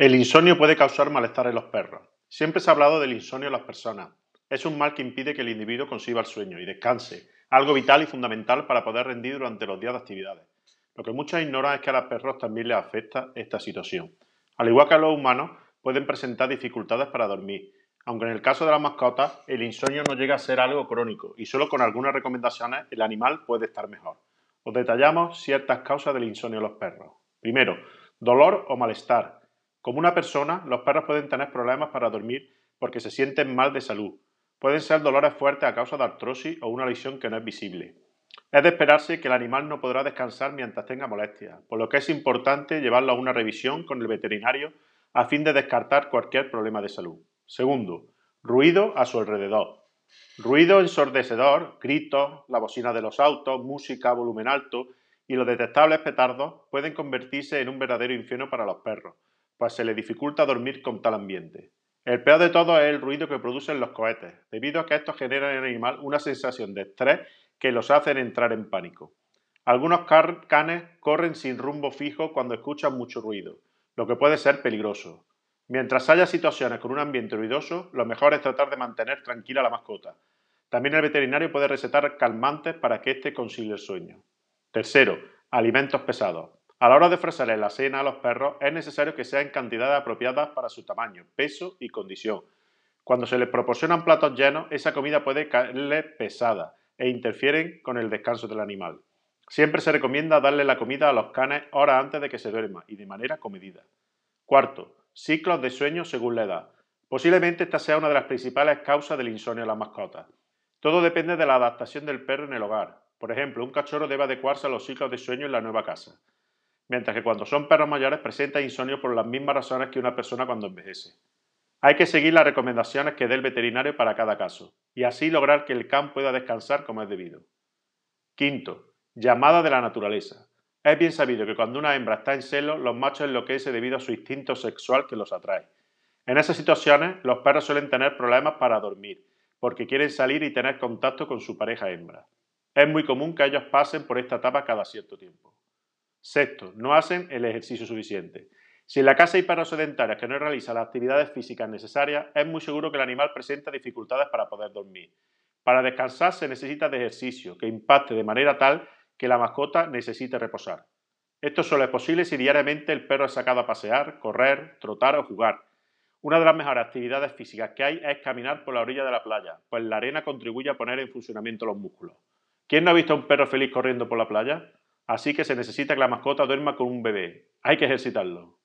El insomnio puede causar malestar en los perros. Siempre se ha hablado del insomnio en las personas. Es un mal que impide que el individuo consiga el sueño y descanse, algo vital y fundamental para poder rendir durante los días de actividades. Lo que muchos ignoran es que a los perros también les afecta esta situación. Al igual que a los humanos, pueden presentar dificultades para dormir, aunque en el caso de las mascotas, el insomnio no llega a ser algo crónico y solo con algunas recomendaciones el animal puede estar mejor. Os detallamos ciertas causas del insomnio en los perros. Primero, dolor o malestar como una persona, los perros pueden tener problemas para dormir porque se sienten mal de salud. Pueden ser dolores fuertes a causa de artrosis o una lesión que no es visible. Es de esperarse que el animal no podrá descansar mientras tenga molestias, por lo que es importante llevarlo a una revisión con el veterinario a fin de descartar cualquier problema de salud. Segundo, ruido a su alrededor. Ruido ensordecedor, gritos, la bocina de los autos, música a volumen alto y los detectables petardos pueden convertirse en un verdadero infierno para los perros, pues se le dificulta dormir con tal ambiente. El peor de todo es el ruido que producen los cohetes, debido a que estos generan en el animal una sensación de estrés que los hacen entrar en pánico. Algunos canes corren sin rumbo fijo cuando escuchan mucho ruido, lo que puede ser peligroso. Mientras haya situaciones con un ambiente ruidoso, lo mejor es tratar de mantener tranquila la mascota. También el veterinario puede recetar calmantes para que éste consiga el sueño. Tercero, alimentos pesados. A la hora de ofrecerle la cena a los perros es necesario que sea en cantidades apropiadas para su tamaño, peso y condición. Cuando se les proporcionan platos llenos, esa comida puede caerle pesada e interfieren con el descanso del animal. Siempre se recomienda darle la comida a los canes horas antes de que se duerma y de manera comedida. Cuarto, ciclos de sueño según la edad. Posiblemente esta sea una de las principales causas del insomnio en las mascotas. Todo depende de la adaptación del perro en el hogar. Por ejemplo, un cachorro debe adecuarse a los ciclos de sueño en la nueva casa mientras que cuando son perros mayores presenta insomnio por las mismas razones que una persona cuando envejece. Hay que seguir las recomendaciones que dé el veterinario para cada caso, y así lograr que el can pueda descansar como es debido. Quinto, llamada de la naturaleza. Es bien sabido que cuando una hembra está en celo, los machos enloquecen debido a su instinto sexual que los atrae. En esas situaciones, los perros suelen tener problemas para dormir, porque quieren salir y tener contacto con su pareja hembra. Es muy común que ellos pasen por esta etapa cada cierto tiempo. Sexto, no hacen el ejercicio suficiente. Si en la casa hay perros sedentarios que no realizan las actividades físicas necesarias, es muy seguro que el animal presenta dificultades para poder dormir. Para descansar se necesita de ejercicio que impacte de manera tal que la mascota necesite reposar. Esto solo es posible si diariamente el perro es sacado a pasear, correr, trotar o jugar. Una de las mejores actividades físicas que hay es caminar por la orilla de la playa, pues la arena contribuye a poner en funcionamiento los músculos. ¿Quién no ha visto a un perro feliz corriendo por la playa? Así que se necesita que la mascota duerma con un bebé. Hay que ejercitarlo.